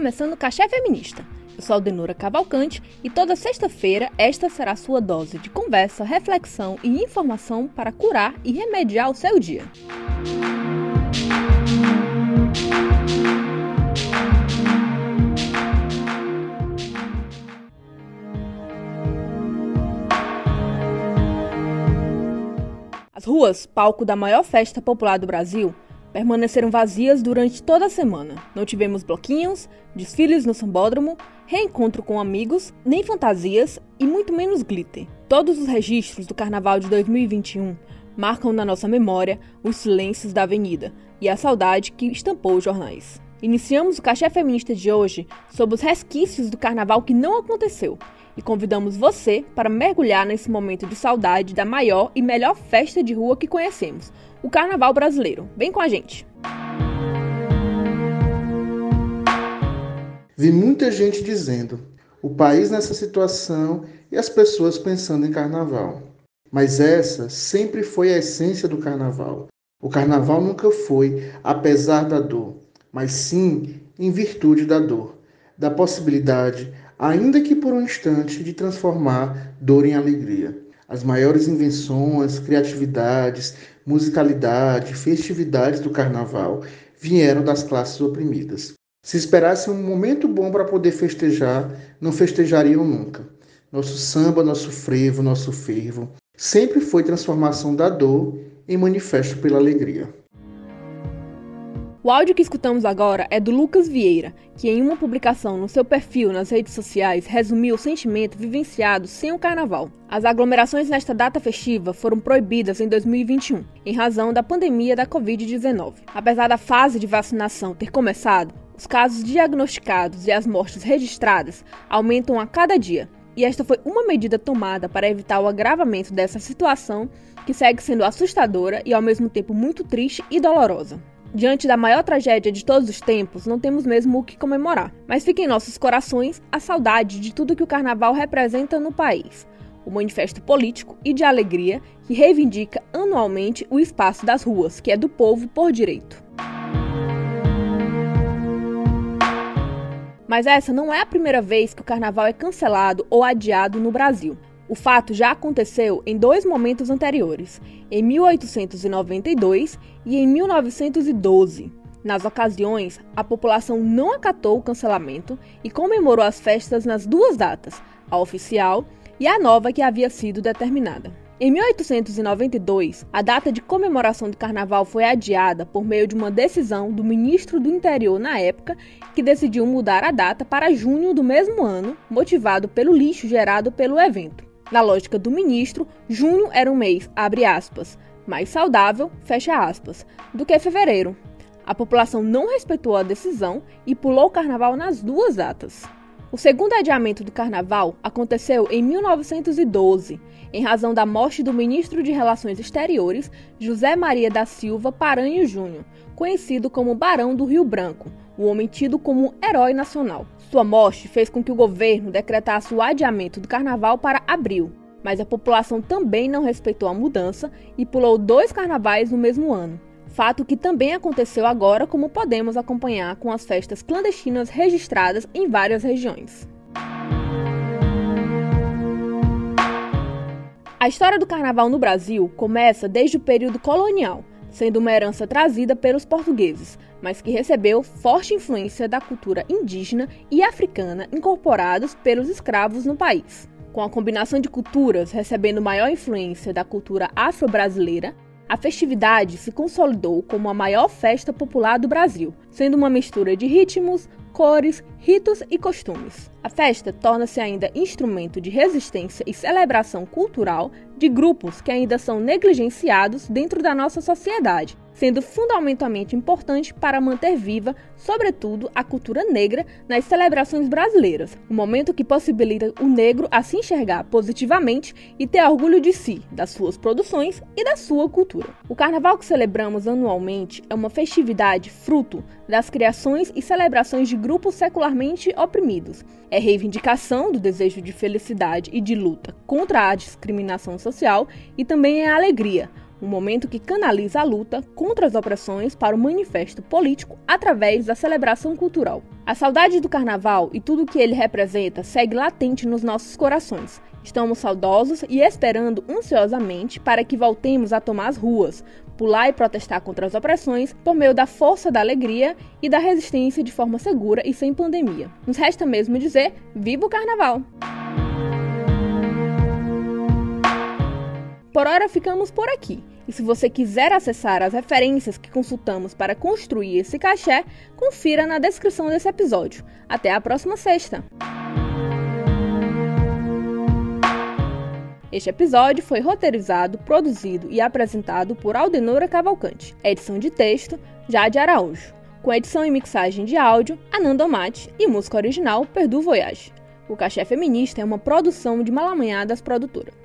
começando o Cachê Feminista. Eu sou Aldenura Cavalcante e toda sexta-feira esta será a sua dose de conversa, reflexão e informação para curar e remediar o seu dia. As ruas, palco da maior festa popular do Brasil, permaneceram vazias durante toda a semana. Não tivemos bloquinhos, desfiles no sambódromo, reencontro com amigos, nem fantasias e muito menos glitter. Todos os registros do Carnaval de 2021 marcam na nossa memória os silêncios da avenida e a saudade que estampou os jornais. Iniciamos o Cachê Feminista de hoje sob os resquícios do carnaval que não aconteceu e convidamos você para mergulhar nesse momento de saudade da maior e melhor festa de rua que conhecemos, o Carnaval Brasileiro. Vem com a gente! Vi muita gente dizendo: o país nessa situação e as pessoas pensando em carnaval. Mas essa sempre foi a essência do carnaval. O carnaval nunca foi apesar da dor, mas sim em virtude da dor, da possibilidade, ainda que por um instante, de transformar dor em alegria. As maiores invenções, criatividades, musicalidade, festividades do carnaval vieram das classes oprimidas. Se esperasse um momento bom para poder festejar, não festejariam nunca. Nosso samba, nosso frevo, nosso fervo sempre foi transformação da dor em manifesto pela alegria. O áudio que escutamos agora é do Lucas Vieira, que em uma publicação no seu perfil nas redes sociais resumiu o sentimento vivenciado sem o carnaval. As aglomerações nesta data festiva foram proibidas em 2021, em razão da pandemia da Covid-19. Apesar da fase de vacinação ter começado, os casos diagnosticados e as mortes registradas aumentam a cada dia, e esta foi uma medida tomada para evitar o agravamento dessa situação que segue sendo assustadora e ao mesmo tempo muito triste e dolorosa. Diante da maior tragédia de todos os tempos, não temos mesmo o que comemorar, mas fica em nossos corações a saudade de tudo que o carnaval representa no país. O manifesto político e de alegria que reivindica anualmente o espaço das ruas, que é do povo por direito. Mas essa não é a primeira vez que o carnaval é cancelado ou adiado no Brasil. O fato já aconteceu em dois momentos anteriores, em 1892 e em 1912. Nas ocasiões, a população não acatou o cancelamento e comemorou as festas nas duas datas, a oficial e a nova que havia sido determinada. Em 1892, a data de comemoração do carnaval foi adiada por meio de uma decisão do ministro do Interior na época, que decidiu mudar a data para junho do mesmo ano, motivado pelo lixo gerado pelo evento. Na lógica do ministro, junho era um mês, abre aspas, mais saudável, fecha aspas, do que fevereiro. A população não respeitou a decisão e pulou o carnaval nas duas datas. O segundo adiamento do carnaval aconteceu em 1912, em razão da morte do ministro de Relações Exteriores, José Maria da Silva Paranho Júnior, conhecido como Barão do Rio Branco, o homem tido como um herói nacional. Sua morte fez com que o governo decretasse o adiamento do carnaval para abril, mas a população também não respeitou a mudança e pulou dois carnavais no mesmo ano. Fato que também aconteceu agora, como podemos acompanhar com as festas clandestinas registradas em várias regiões. A história do carnaval no Brasil começa desde o período colonial, sendo uma herança trazida pelos portugueses, mas que recebeu forte influência da cultura indígena e africana incorporados pelos escravos no país. Com a combinação de culturas recebendo maior influência da cultura afro-brasileira, a festividade se consolidou como a maior festa popular do Brasil, sendo uma mistura de ritmos, cores, ritos e costumes. A festa torna-se ainda instrumento de resistência e celebração cultural de grupos que ainda são negligenciados dentro da nossa sociedade, sendo fundamentalmente importante para manter viva, sobretudo, a cultura negra nas celebrações brasileiras, um momento que possibilita o negro a se enxergar positivamente e ter orgulho de si, das suas produções e da sua cultura. O carnaval que celebramos anualmente é uma festividade fruto das criações e celebrações de grupos secularmente oprimidos. É reivindicação do desejo de felicidade e de luta contra a discriminação social e também é alegria um momento que canaliza a luta contra as opressões para o manifesto político através da celebração cultural. A saudade do carnaval e tudo o que ele representa segue latente nos nossos corações. Estamos saudosos e esperando ansiosamente para que voltemos a tomar as ruas, pular e protestar contra as opressões por meio da força da alegria e da resistência de forma segura e sem pandemia. Nos resta mesmo dizer: Viva o Carnaval! Por hora ficamos por aqui. E se você quiser acessar as referências que consultamos para construir esse cachê, confira na descrição desse episódio. Até a próxima sexta! Este episódio foi roteirizado, produzido e apresentado por Aldenora Cavalcante. Edição de texto, Jade Araújo. Com edição e mixagem de áudio, Ananda Mate e música original, Perdu Voyage. O Cachê Feminista é uma produção de Malamanhadas Produtora.